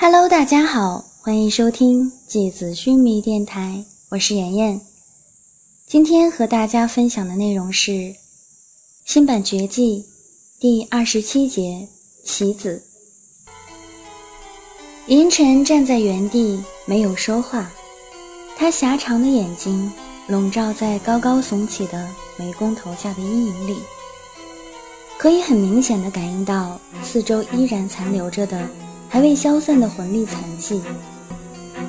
Hello，大家好，欢迎收听芥子须弥电台，我是妍妍。今天和大家分享的内容是新版绝技第二十七节棋子。银尘站在原地没有说话，他狭长的眼睛笼罩在高高耸起的眉弓头下的阴影里，可以很明显的感应到四周依然残留着的还未消散的魂力残迹。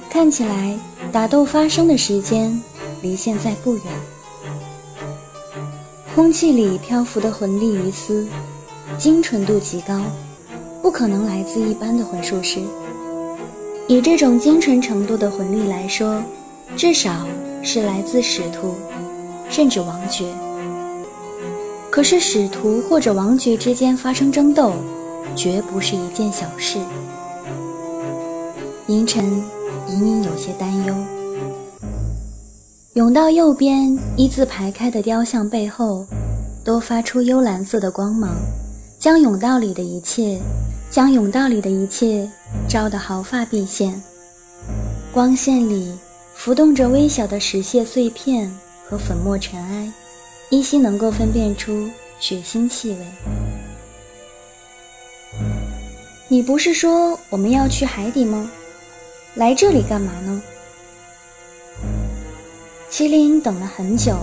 看起来打斗发生的时间离现在不远。空气里漂浮的魂力鱼丝，精纯度极高，不可能来自一般的魂术师。以这种精纯程度的魂力来说，至少是来自使徒，甚至王爵。可是使徒或者王爵之间发生争斗，绝不是一件小事。银尘隐隐有些担忧。甬道右边一字排开的雕像背后，都发出幽蓝色的光芒，将甬道里的一切。将甬道里的一切照得毫发毕现，光线里浮动着微小的石屑碎片和粉末尘埃，依稀能够分辨出血腥气味。你不是说我们要去海底吗？来这里干嘛呢？麒麟等了很久，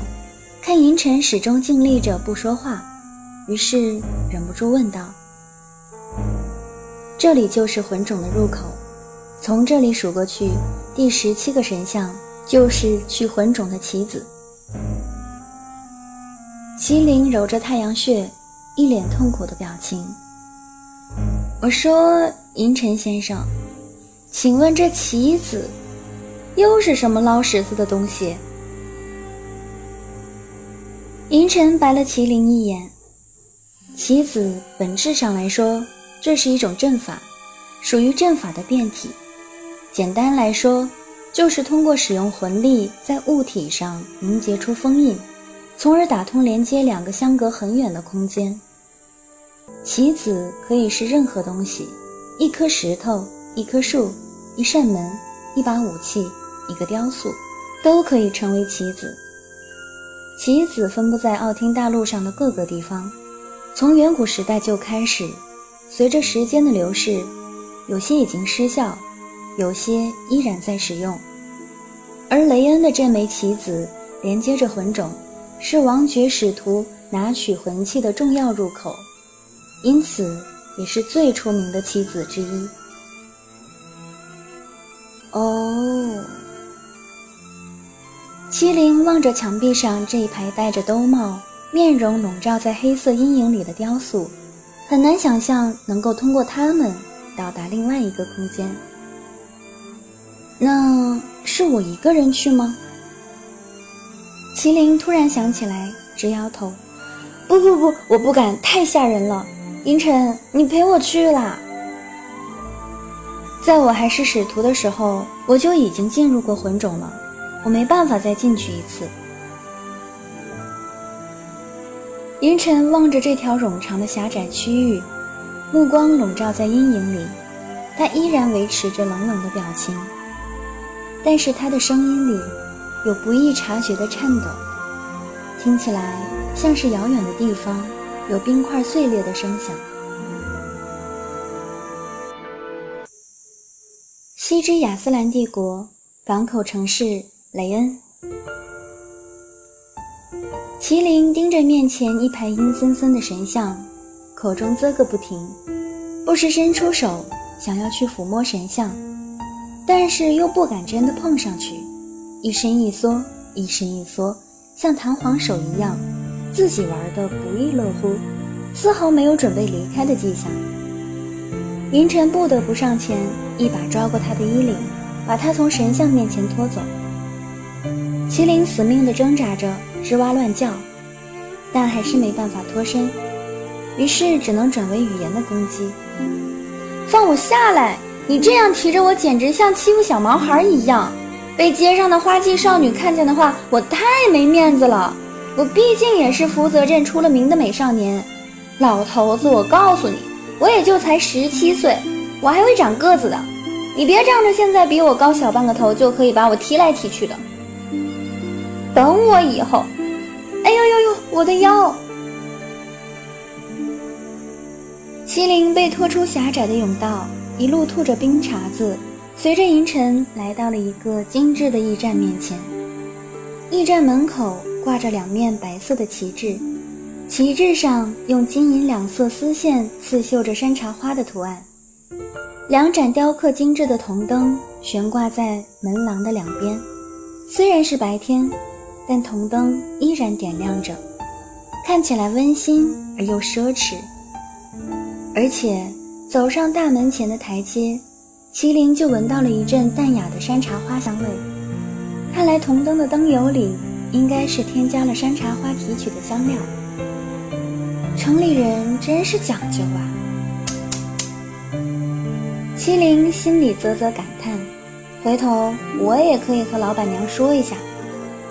看银尘始终静立着不说话，于是忍不住问道。这里就是魂冢的入口，从这里数过去，第十七个神像就是去魂冢的棋子。麒麟揉着太阳穴，一脸痛苦的表情。我说：“银尘先生，请问这棋子又是什么捞石子的东西？”银尘白了麒麟一眼。棋子本质上来说。这是一种阵法，属于阵法的变体。简单来说，就是通过使用魂力在物体上凝结出封印，从而打通连接两个相隔很远的空间。棋子可以是任何东西，一颗石头、一棵树、一扇门、一把武器、一个雕塑，都可以成为棋子。棋子分布在奥汀大陆上的各个地方，从远古时代就开始。随着时间的流逝，有些已经失效，有些依然在使用。而雷恩的这枚棋子连接着魂种，是王爵使徒拿取魂器的重要入口，因此也是最出名的棋子之一。麒麟望着墙壁上这一排戴着兜帽、面容笼罩在黑色阴影里的雕塑。很难想象能够通过他们到达另外一个空间。那是我一个人去吗？麒麟突然想起来，直摇头：“不不不，我不敢，太吓人了。”银尘，你陪我去啦！在我还是使徒的时候，我就已经进入过魂种了，我没办法再进去一次。银尘望着这条冗长的狭窄区域，目光笼罩在阴影里，他依然维持着冷冷的表情，但是他的声音里有不易察觉的颤抖，听起来像是遥远的地方有冰块碎裂的声响。西之亚斯兰帝国港口城市雷恩。麒麟盯着面前一排阴森森的神像，口中啧个不停，不时伸出手想要去抚摸神像，但是又不敢真的碰上去，一伸一缩，一伸一缩，像弹簧手一样，自己玩的不亦乐乎，丝毫没有准备离开的迹象。云晨不得不上前，一把抓过他的衣领，把他从神像面前拖走。麒麟死命地挣扎着。吱哇乱叫，但还是没办法脱身，于是只能转为语言的攻击。放我下来！你这样提着我，简直像欺负小毛孩一样。被街上的花季少女看见的话，我太没面子了。我毕竟也是福泽镇出了名的美少年。老头子，我告诉你，我也就才十七岁，我还会长个子的。你别仗着现在比我高小半个头就可以把我踢来踢去的。等我以后，哎呦呦呦，我的腰！麒麟被拖出狭窄的甬道，一路吐着冰碴子，随着银尘来到了一个精致的驿站面前。驿站门口挂着两面白色的旗帜，旗帜上用金银两色丝线刺绣着山茶花的图案。两盏雕刻精致的铜灯悬挂在门廊的两边，虽然是白天，但铜灯依然点亮着，看起来温馨而又奢侈。而且走上大门前的台阶，麒麟就闻到了一阵淡雅的山茶花香味。看来铜灯的灯油里应该是添加了山茶花提取的香料。城里人真是讲究啊！麒麟心里啧啧感叹，回头我也可以和老板娘说一下，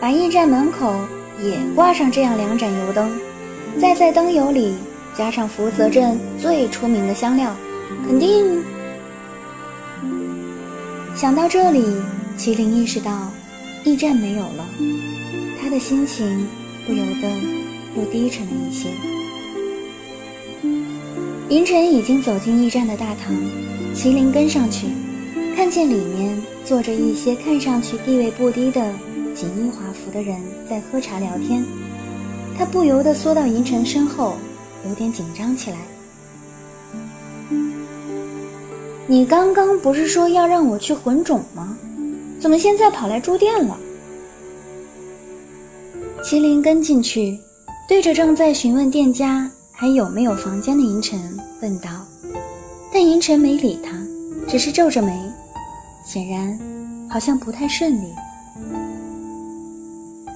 把驿站门口也挂上这样两盏油灯，再在灯油里加上福泽镇最出名的香料，肯定。想到这里，麒麟意识到驿站没有了，他的心情不由得又低沉了一些。银尘已经走进驿站的大堂。麒麟跟上去，看见里面坐着一些看上去地位不低的锦衣华服的人在喝茶聊天，他不由得缩到银尘身后，有点紧张起来。你刚刚不是说要让我去魂种吗？怎么现在跑来住店了？麒麟跟进去，对着正在询问店家还有没有房间的银尘问道。但银尘没理他，只是皱着眉，显然好像不太顺利。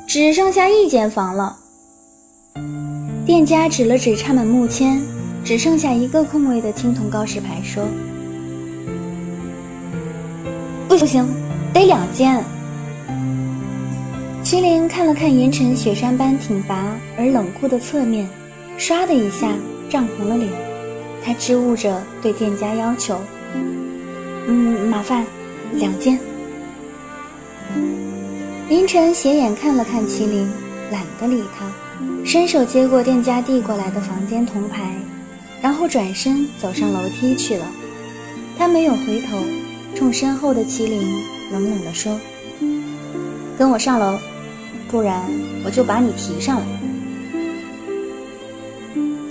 只剩下一间房了。店家指了指插满木签、只剩下一个空位的青铜告示牌，说：“不行，得两间。”麒麟看了看银尘雪山般挺拔而冷酷的侧面，唰的一下涨红了脸。他支吾着对店家要求：“嗯，麻烦两间。”凌晨斜眼看了看麒麟，懒得理他，伸手接过店家递过来的房间铜牌，然后转身走上楼梯去了。他没有回头，冲身后的麒麟冷冷地说：“跟我上楼，不然我就把你提上来。”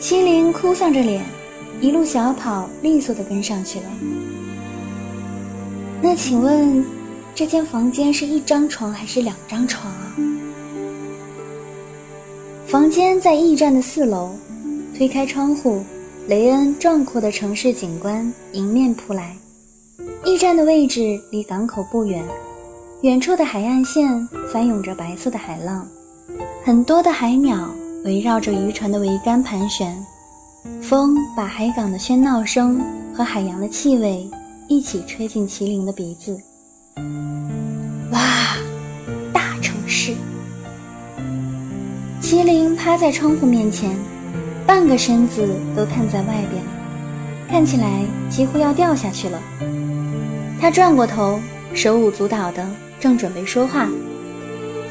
麒麟哭丧着脸。一路小跑，利索地跟上去了。那请问，这间房间是一张床还是两张床啊？房间在驿站的四楼。推开窗户，雷恩壮阔的城市景观迎面扑来。驿站的位置离港口不远，远处的海岸线翻涌着白色的海浪，很多的海鸟围绕着渔船的桅杆盘旋。风把海港的喧闹声和海洋的气味一起吹进麒麟的鼻子。哇，大城市！麒麟趴在窗户面前，半个身子都探在外边，看起来几乎要掉下去了。他转过头，手舞足蹈的，正准备说话，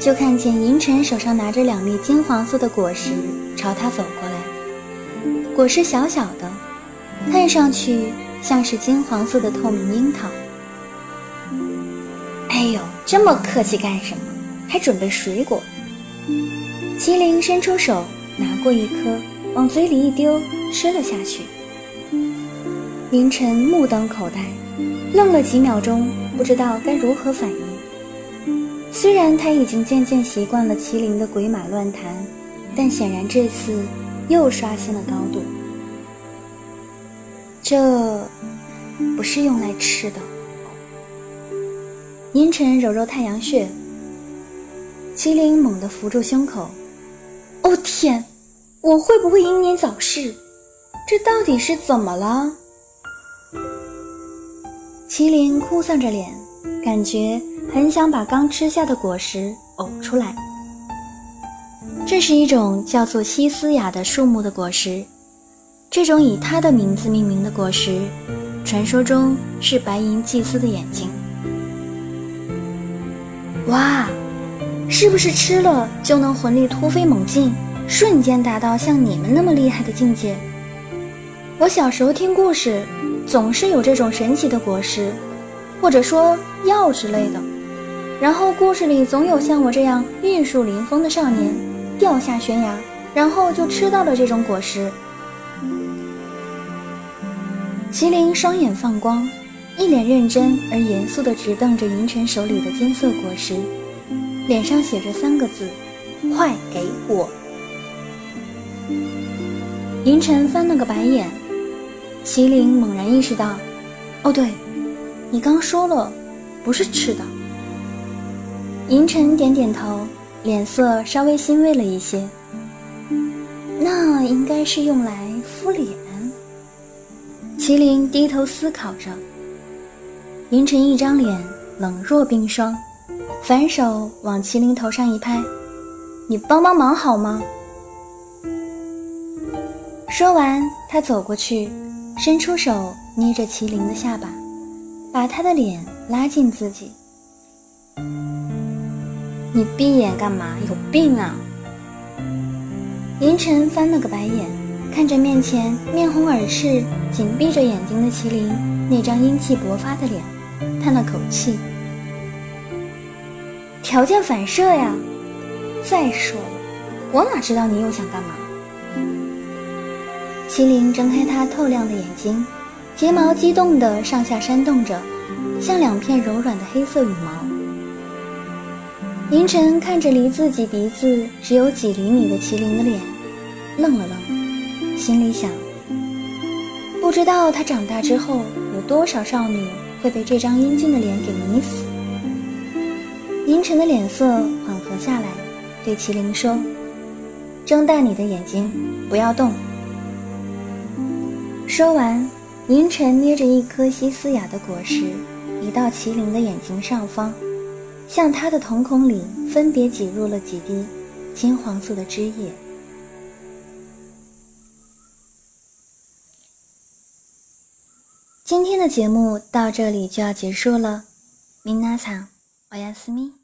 就看见银尘手上拿着两粒金黄色的果实朝他走过来。果实小小的，看上去像是金黄色的透明樱桃。呦，这么客气干什么？还准备水果？麒麟伸出手拿过一颗，往嘴里一丢，吃了下去。凌晨目瞪口呆，愣了几秒钟，不知道该如何反应。虽然他已经渐渐习惯了麒麟的鬼马乱弹，但显然这次。又刷新了高度，这不是用来吃的。阴沉揉揉太阳穴，麒麟猛地扶住胸口。哦天，我会不会英年早逝？这到底是怎么了？麒麟哭丧着脸，感觉很想把刚吃下的果实呕出来。这是一种叫做西斯雅的树木的果实，这种以它的名字命名的果实，传说中是白银祭司的眼睛。哇，是不是吃了就能魂力突飞猛进，瞬间达到像你们那么厉害的境界？我小时候听故事，总是有这种神奇的果实，或者说药之类的。然后故事里总有像我这样玉树临风的少年，掉下悬崖，然后就吃到了这种果实。麒麟双眼放光，一脸认真而严肃地直瞪着银尘手里的金色果实，脸上写着三个字：“快给我！”银尘翻了个白眼，麒麟猛然意识到：“哦，对，你刚说了，不是吃的。”银尘点点头，脸色稍微欣慰了一些。那应该是用来敷脸。麒麟低头思考着。银尘一张脸冷若冰霜，反手往麒麟头上一拍：“你帮帮忙好吗？”说完，他走过去，伸出手捏着麒麟的下巴，把他的脸拉近自己。你闭眼干嘛？有病啊！银尘翻了个白眼，看着面前面红耳赤、紧闭着眼睛的麒麟，那张英气勃发的脸，叹了口气：“条件反射呀！再说了，我哪知道你又想干嘛？”麒麟睁开它透亮的眼睛，睫毛激动地上下扇动着，像两片柔软的黑色羽毛。银尘看着离自己鼻子只有几厘米的麒麟的脸，愣了愣，心里想：不知道他长大之后有多少少女会被这张英俊的脸给迷死。银尘的脸色缓和下来，对麒麟说：“睁大你的眼睛，不要动。”说完，银尘捏着一颗西斯雅的果实，移到麒麟的眼睛上方。向他的瞳孔里分别挤入了几滴金黄色的汁液。今天的节目到这里就要结束了，明娜桑，我要思密。